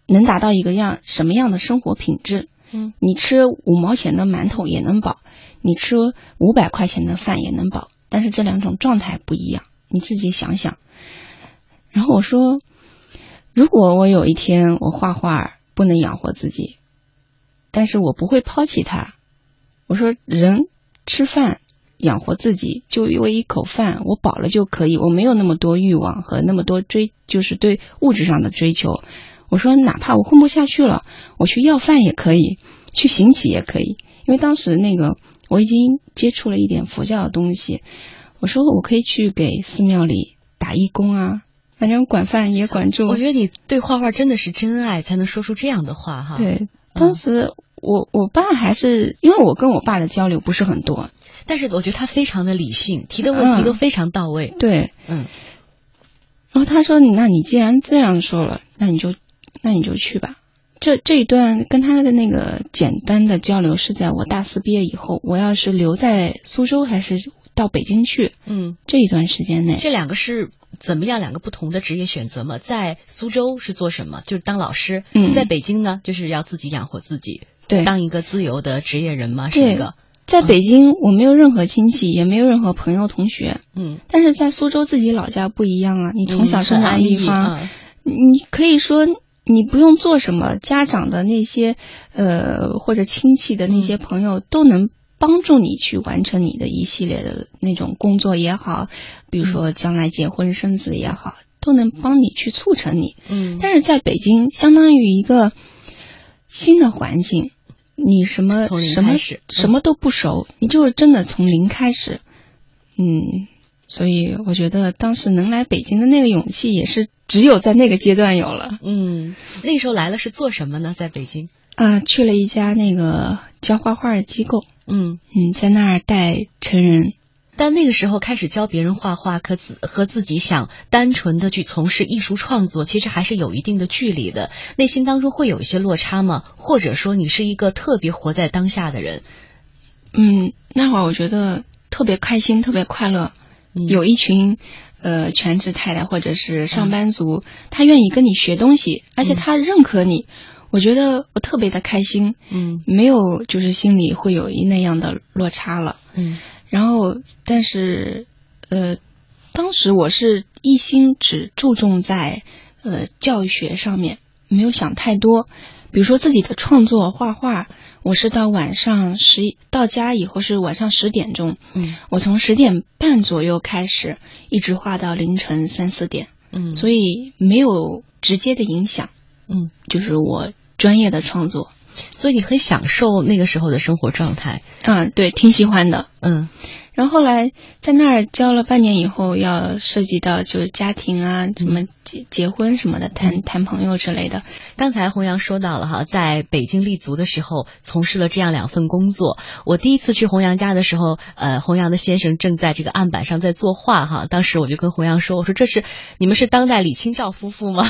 能达到一个样什么样的生活品质？嗯，你吃五毛钱的馒头也能饱，你吃五百块钱的饭也能饱，但是这两种状态不一样，你自己想想。”然后我说：“如果我有一天我画画不能养活自己，但是我不会抛弃它。”我说人吃饭养活自己，就因为一口饭，我饱了就可以，我没有那么多欲望和那么多追，就是对物质上的追求。我说哪怕我混不下去了，我去要饭也可以，去行乞也可以，因为当时那个我已经接触了一点佛教的东西。我说我可以去给寺庙里打义工啊，反正管饭也管住。我觉得你对画画真的是真爱，才能说出这样的话哈。对，当时。我我爸还是因为我跟我爸的交流不是很多，但是我觉得他非常的理性，提的问题都非常到位。嗯、对，嗯。然后他说：“那你既然这样说了，那你就那你就去吧。”这这一段跟他的那个简单的交流是在我大四毕业以后，我要是留在苏州还是到北京去，嗯，这一段时间内，这两个是怎么样两个不同的职业选择嘛？在苏州是做什么？就是当老师。嗯，在北京呢，就是要自己养活自己。对，当一个自由的职业人嘛，是一个。在北京，我没有任何亲戚，也没有任何朋友同学。嗯，但是在苏州自己老家不一样啊，你从小生长的地方，嗯、你可以说你不用做什么，家长的那些呃或者亲戚的那些朋友都能帮助你去完成你的一系列的那种工作也好，比如说将来结婚生子也好，都能帮你去促成你。嗯，但是在北京，相当于一个新的环境。你什么什么什么都不熟，嗯、你就是真的从零开始，嗯，所以我觉得当时能来北京的那个勇气，也是只有在那个阶段有了。嗯，那时候来了是做什么呢？在北京啊、呃，去了一家那个教画画的机构，嗯嗯，在那儿带成人。但那个时候开始教别人画画，和自和自己想单纯的去从事艺术创作，其实还是有一定的距离的。内心当中会有一些落差吗？或者说你是一个特别活在当下的人？嗯，那会儿我觉得特别开心，特别快乐。嗯、有一群呃全职太太或者是上班族，嗯、他愿意跟你学东西，而且他认可你。我觉得我特别的开心。嗯，没有就是心里会有一那样的落差了。嗯。然后，但是，呃，当时我是一心只注重在呃教育学上面，没有想太多。比如说自己的创作画画，我是到晚上十到家以后是晚上十点钟，嗯，我从十点半左右开始，一直画到凌晨三四点，嗯，所以没有直接的影响，嗯，就是我专业的创作。所以你很享受那个时候的生活状态，嗯，对，挺喜欢的，嗯。然后后来在那儿教了半年以后，要涉及到就是家庭啊，什么结结婚什么的，谈谈朋友之类的。刚才洪阳说到了哈，在北京立足的时候，从事了这样两份工作。我第一次去洪阳家的时候，呃，洪阳的先生正在这个案板上在作画哈。当时我就跟洪阳说，我说这是你们是当代李清照夫妇吗？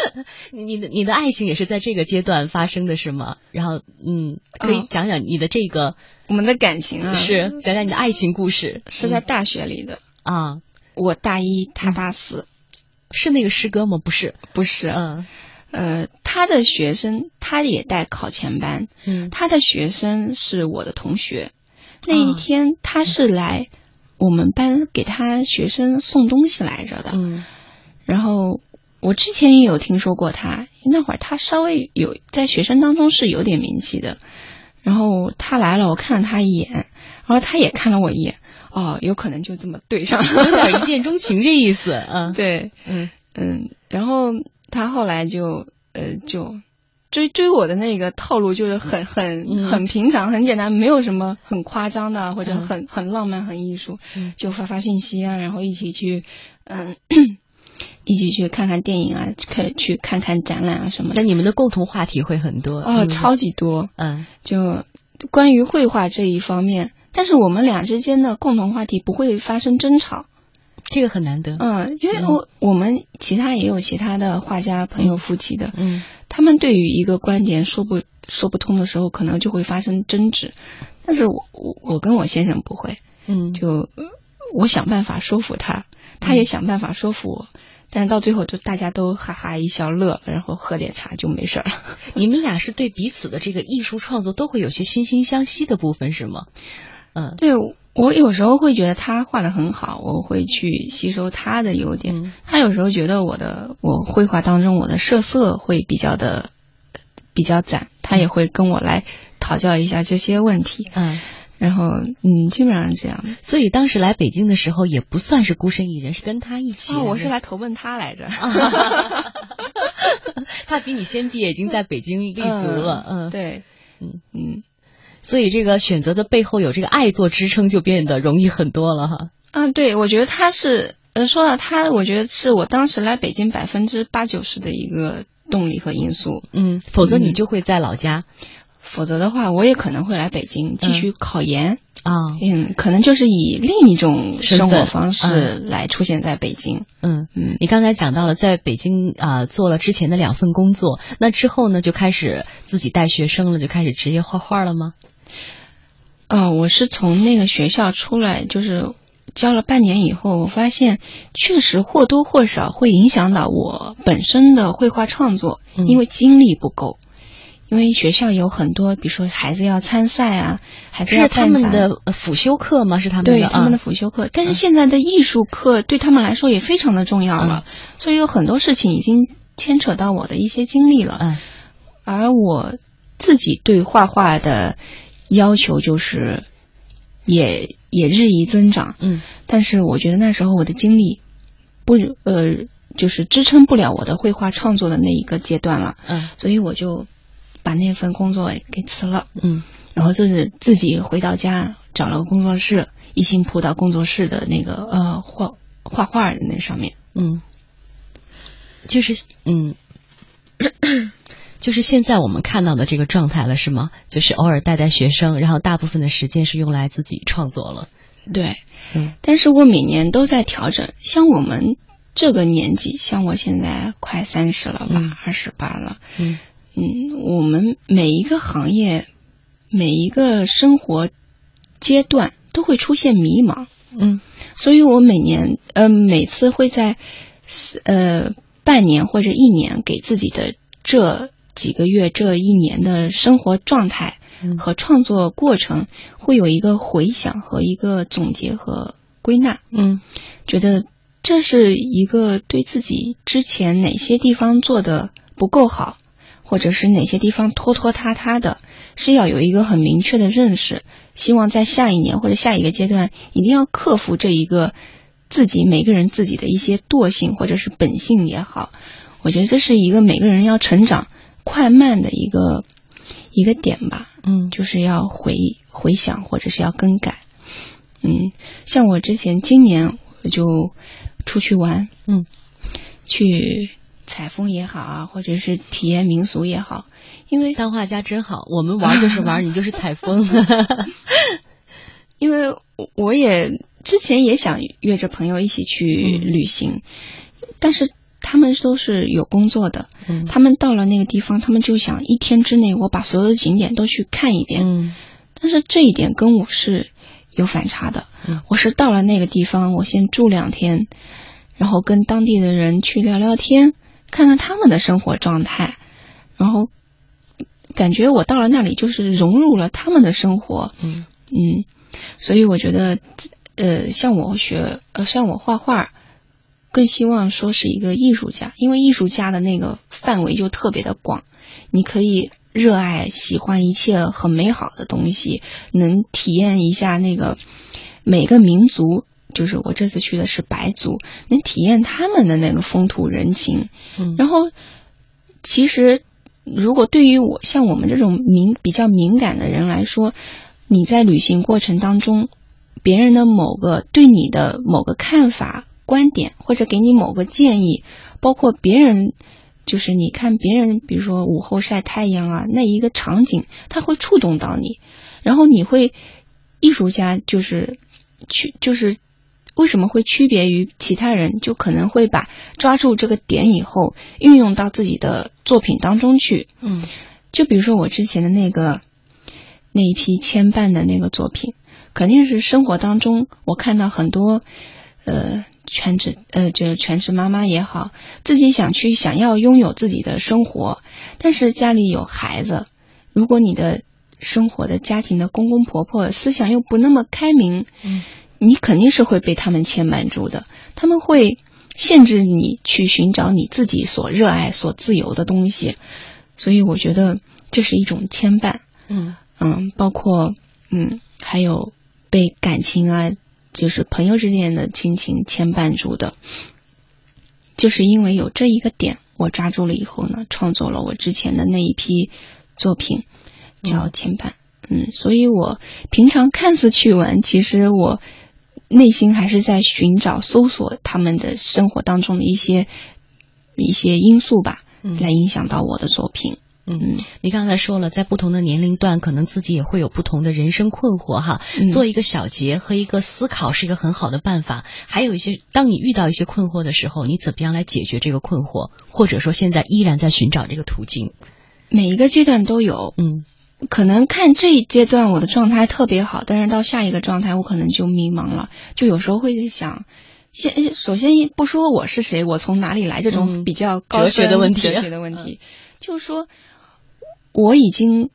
你你的你的爱情也是在这个阶段发生的是吗？然后嗯，可以讲讲你的这个。我们的感情啊，是讲讲你的爱情故事，是在大学里的啊。我大一，他大四，是那个师哥吗？不是，不是。嗯，呃，他的学生他也带考前班，嗯，他的学生是我的同学。那一天他是来我们班给他学生送东西来着的，嗯，然后我之前也有听说过他，那会儿他稍微有在学生当中是有点名气的。然后他来了，我看了他一眼，然后他也看了我一眼，哦，有可能就这么对上，有点一见钟情这意思，嗯，对，嗯嗯，然后他后来就呃就追追我的那个套路就是很很、嗯、很平常很简单，没有什么很夸张的或者很、嗯、很浪漫很艺术，嗯、就发发信息啊，然后一起去嗯。一起去看看电影啊，可去看看展览啊什么的。那你们的共同话题会很多哦，超级多。嗯，就关于绘画这一方面，但是我们俩之间的共同话题不会发生争吵。这个很难得。嗯，因为我、我们其他也有其他的画家朋友夫妻的，嗯他们对于一个观点说不说不通的时候，可能就会发生争执。但是我我我跟我先生不会，嗯，就呃我想办法说服他，他也想办法说服我，但是到最后就大家都哈哈一笑乐了，然后喝点茶就没事儿了。你们俩是对彼此的这个艺术创作都会有些惺惺相惜的部分是吗？嗯对我有时候会觉得他画的很好，我会去吸收他的优点。嗯他有时候觉得我的我绘画当中我的设色会比较的比较赞，他也会跟我来讨教一下这些问题。嗯，然后嗯，基本上是这样。所以当时来北京的时候也不算是孤身一人，是跟他一起。哦，我是来投奔他来着。他比你先毕业，已经在北京立足了。嗯，对，嗯嗯。所以这个选择的背后有这个爱做支撑，就变得容易很多了哈。嗯，对，我觉得他是，呃，说到他，我觉得是我当时来北京百分之八九十的一个动力和因素。嗯，否则你就会在老家。否则的话，我也可能会来北京继续考研啊。嗯，可能就是以另一种生活方式嗯来出现在北京。嗯嗯，你刚才讲到了在北京啊、做了之前的两份工作，那之后呢就开始自己带学生了，就开始职业画画了吗？啊、我是从那个学校出来，就是教了半年以后，我发现确实或多或少会影响到我本身的绘画创作，嗯因为精力不够。因为学校有很多，比如说孩子要参赛啊，孩子是他们的呃辅修课吗？是他们的对他们的啊辅修课，但是现在的艺术课对他们来说也非常的重要了，所以有很多事情已经牵扯到我的一些经历了。嗯。而我自己对画画的要求就是也也日益增长，嗯。但是我觉得那时候我的精力不呃就是支撑不了我的绘画创作的那一个阶段了，嗯。所以我就把那份工作给辞了。嗯然后就是自己回到家找了个工作室，一心扑到工作室的那个呃画画画的那上面。嗯，就是嗯。就是现在我们看到的这个状态了，是吗？就是偶尔带带学生，然后大部分的时间是用来自己创作了。对，嗯但是我每年都在调整。像我们这个年纪，像我现在快三十了吧，二十八了，嗯嗯，我们每一个行业、每一个生活阶段都会出现迷茫。嗯。所以我每年呃每次会在呃半年或者一年给自己的这几个月这一年的生活状态嗯。和创作过程会有一个回想和一个总结和归纳，嗯。觉得这是一个对自己之前哪些地方做的不够好，或者是哪些地方拖拖沓沓的，是要有一个很明确的认识。希望在下一年或者下一个阶段，一定要克服这一个自己每个人自己的一些惰性或者是本性也好，我觉得这是一个每个人要成长快慢的一个一个点吧。嗯就是要回回想或者是要更改。嗯，像我之前今年我就出去玩，嗯，去采风也好啊，或者是体验民俗也好，因为当画家真好，我们玩就是玩，你就是采风。因为我我也之前也想约着朋友一起去旅行，但是他们都是有工作的，嗯他们到了那个地方，他们就想一天之内我把所有的景点都去看一遍，嗯但是这一点跟我是有反差的。嗯我是到了那个地方，我先住两天，然后跟当地的人去聊聊天，看看他们的生活状态，然后感觉我到了那里就是融入了他们的生活。嗯嗯，所以我觉得，呃，像我学，呃，像我画画，更希望说是一个艺术家，因为艺术家的那个范围就特别的广，你可以热爱、喜欢一切很美好的东西，能体验一下那个每个民族。就是我这次去的是白族，能体验他们的那个风土人情。嗯然后，其实如果对于我像我们这种敏比较敏感的人来说，你在旅行过程当中，别人的某个对你的某个看法、观点，或者给你某个建议，包括别人，就是你看别人，比如说午后晒太阳啊，那一个场景，它会触动到你，然后你会艺术家就是去就是为什么会区别于其他人，就可能会把抓住这个点以后运用到自己的作品当中去。嗯，就比如说我之前的那个那一批牵绊的那个作品，肯定是生活当中我看到很多呃全职呃就是全职妈妈也好，自己想去想要拥有自己的生活，但是家里有孩子，如果你的生活的家庭的公公婆婆思想又不那么开明，嗯，你肯定是会被他们牵绊住的，他们会限制你去寻找你自己所热爱、所自由的东西，所以我觉得这是一种牵绊。嗯。嗯，包括嗯，还有被感情啊，就是朋友之间的亲情牵绊住的，就是因为有这一个点，我抓住了以后呢，创作了我之前的那一批作品，叫牵绊。嗯，所以我平常看似去玩，其实我内心还是在寻找、搜索他们的生活当中的一些一些因素吧，嗯来影响到我的作品。嗯，你刚才说了，在不同的年龄段，可能自己也会有不同的人生困惑哈。嗯做一个小结和一个思考是一个很好的办法。还有一些，当你遇到一些困惑的时候，你怎么样来解决这个困惑，或者说现在依然在寻找这个途径？每一个阶段都有，嗯可能看这一阶段我的状态特别好，但是到下一个状态我可能就迷茫了，就有时候会想，先首先不说我是谁，我从哪里来这种嗯比较高哲学深的问题。哲学的问题，就是说我已经，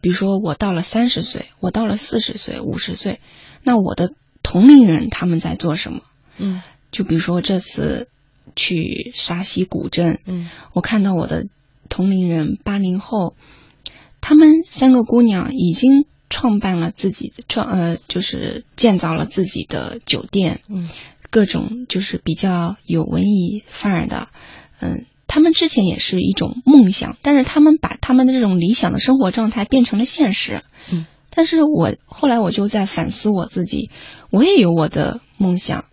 比如说我到了三十岁，我到了四十岁、五十岁，那我的同龄人他们在做什么？嗯。就比如说这次去沙溪古镇，嗯。我看到我的同龄人八零后，他们三个姑娘已经创办了自己的创呃，就是建造了自己的酒店，嗯各种就是比较有文艺范儿的，嗯。他们之前也是一种梦想，但是他们把他们的这种理想的生活状态变成了现实。嗯，但是我后来我就在反思我自己，我也有我的梦想，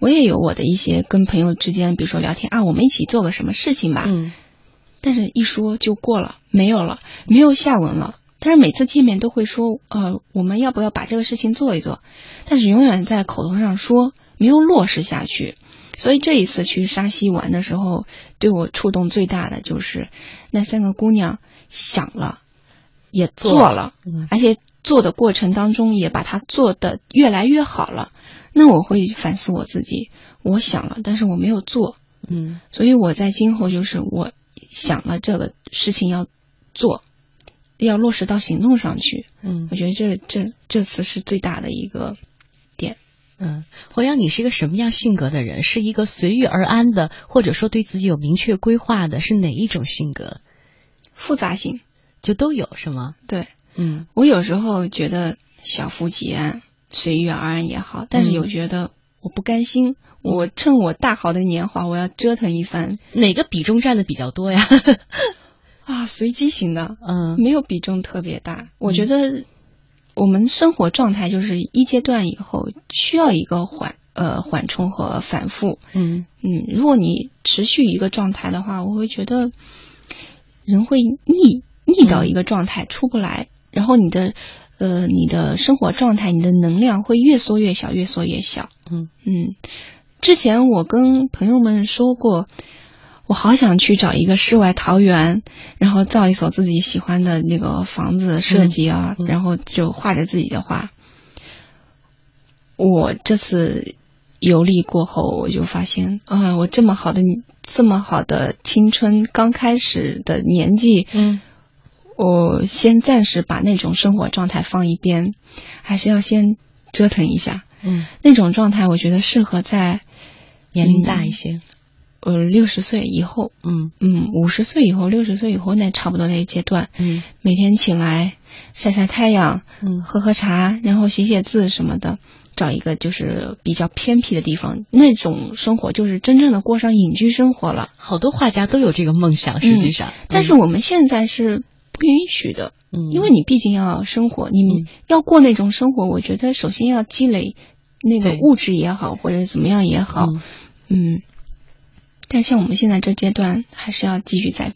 我也有我的一些跟朋友之间，比如说聊天啊，我们一起做个什么事情吧。嗯但是一说就过了，没有了，没有下文了。但是每次见面都会说，呃，我们要不要把这个事情做一做？但是永远在口头上说，没有落实下去。所以这一次去沙溪玩的时候，对我触动最大的就是那三个姑娘想了，也做做了，嗯而且做的过程当中也把它做的越来越好了。那我会反思我自己，我想了，但是我没有做，嗯所以我在今后就是我想了这个事情要做，要落实到行动上去。嗯我觉得这这这次是最大的一个点。嗯，侯阳，你是一个什么样性格的人？是一个随遇而安的，或者说对自己有明确规划的？是哪一种性格？复杂性，就都有是吗？对嗯我有时候觉得小富即安、随遇而安也好，但是嗯有觉得我不甘心，我趁我大好的年华，我要折腾一番。哪个比重占的比较多呀？啊，随机型的，嗯。没有比重特别大。我觉得我们生活状态就是一阶段以后需要一个缓呃缓冲和反复。嗯。嗯，如果你持续一个状态的话，我会觉得人会腻腻到一个状态出不来，然后你的呃你的生活状态、你的能量会越缩越小，越缩越小。嗯嗯，之前我跟朋友们说过，我好想去找一个世外桃源，然后造一所自己喜欢的那个房子设计啊，嗯嗯然后就画着自己的画。我这次游历过后，我就发现啊，我这么好的这么好的青春刚开始的年纪，嗯我先暂时把那种生活状态放一边，还是要先折腾一下。嗯，那种状态，我觉得适合在年龄大一些。呃六十岁以后，嗯。嗯，五十岁以后，六十岁以后，那差不多那个阶段，嗯。每天起来晒晒太阳，嗯。喝喝茶，然后写写字什么的，找一个就是比较偏僻的地方，那种生活就是真正的过上隐居生活了。好多画家都有这个梦想，实际上，但是我们现在是不允许的，嗯，因为你毕竟要生活，你嗯要过那种生活，我觉得首先要积累那个物质也好，或者怎么样也好，嗯嗯。但像我们现在这阶段，还是要继续在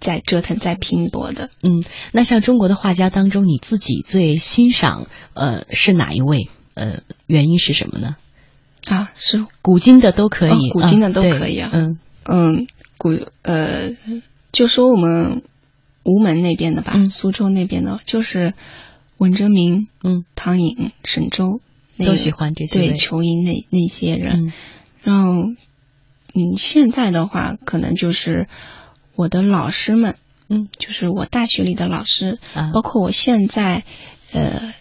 在折腾、在拼搏的。嗯，那像中国的画家当中，你自己最欣赏呃是哪一位？呃，原因是什么呢？啊，是古今的都可以，哦古今的都可以啊。嗯嗯，古呃，就说我们吴门那边的吧，嗯。苏州那边的，就是文征明、嗯。唐寅、沈周，那个都喜欢这几位。对仇英那那些人。嗯。然后，嗯，现在的话，可能就是我的老师们，嗯，就是我大学里的老师，啊。包括我现在，呃，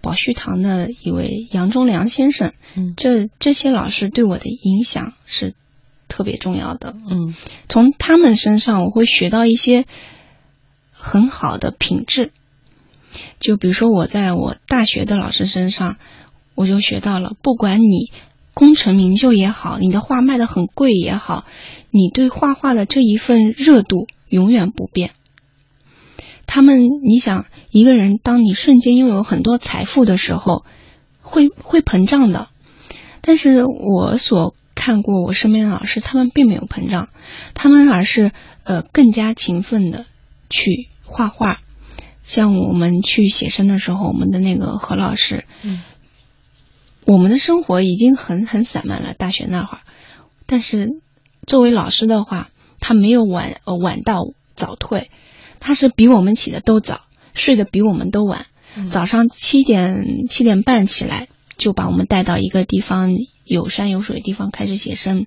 宝旭堂的一位杨忠良先生，嗯。这这些老师对我的影响是特别重要的。嗯。从他们身上，我会学到一些很好的品质。就比如说，我在我大学的老师身上，我就学到了，不管你功成名就也好，你的画卖的很贵也好，你对画画的这一份热度永远不变。他们，你想，一个人当你瞬间拥有很多财富的时候，会会膨胀的。但是我所看过我身边的老师，他们并没有膨胀，他们而是呃更加勤奋的去画画。像我们去写生的时候，我们的那个何老师，嗯，我们的生活已经很很散漫了，大学那会儿，但是作为老师的话，他没有晚呃晚到早退，他是比我们起的都早，睡得比我们都晚，嗯。早上七点七点半起来就把我们带到一个地方有山有水的地方开始写生，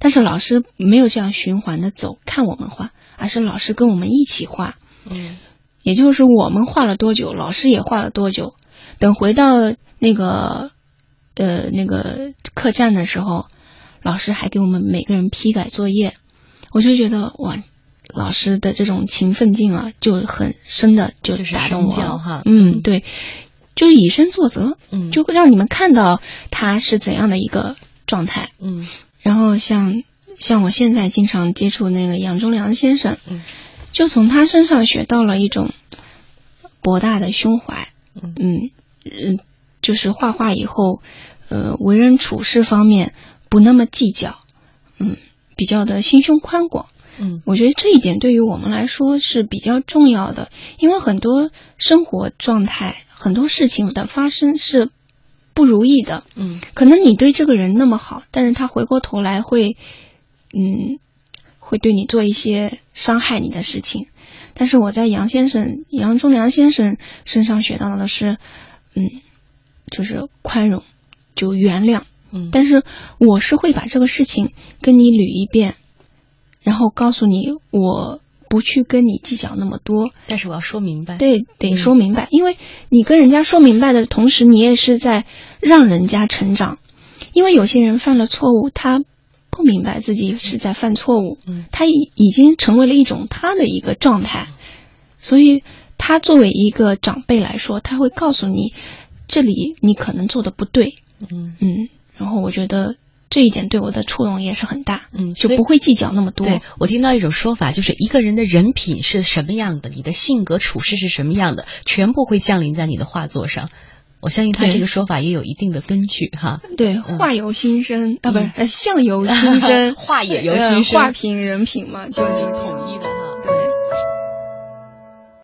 但是老师没有这样循环的走看我们画，而是老师跟我们一起画，嗯。也就是我们画了多久，老师也画了多久。等回到那个呃那个客栈的时候，老师还给我们每个人批改作业，我就觉得哇，老师的这种勤奋劲啊，就很深的就就是打动我了哈。嗯，对，就是以身作则，嗯就会让你们看到他是怎样的一个状态。嗯。然后像像我现在经常接触那个杨忠良先生，嗯就从他身上学到了一种博大的胸怀，嗯嗯嗯，就是画画以后，呃，为人处事方面不那么计较，嗯，比较的心胸宽广。嗯我觉得这一点对于我们来说是比较重要的，因为很多生活状态、很多事情的发生是不如意的。嗯可能你对这个人那么好，但是他回过头来会，嗯，会对你做一些伤害你的事情。但是我在杨先生、杨忠良先生身上学到的是，嗯，就是宽容，就原谅。嗯，但是我是会把这个事情跟你捋一遍，然后告诉你，我不去跟你计较那么多。但是我要说明白，对，得嗯说明白，因为你跟人家说明白的同时，你也是在让人家成长。因为有些人犯了错误，他不明白自己是在犯错误，嗯他已已经成为了一种他的一个状态，所以他作为一个长辈来说，他会告诉你，这里你可能做的不对，嗯嗯，然后我觉得这一点对我的触动也是很大，嗯，就不会计较那么多。对我听到一种说法，就是一个人的人品是什么样的，你的性格处事是什么样的，全部会降临在你的画作上。我相信他这个说法也有一定的根据哈。对，嗯画由心生、啊，不是相由心生，画也由心生呃画品人品嘛，就就统一的。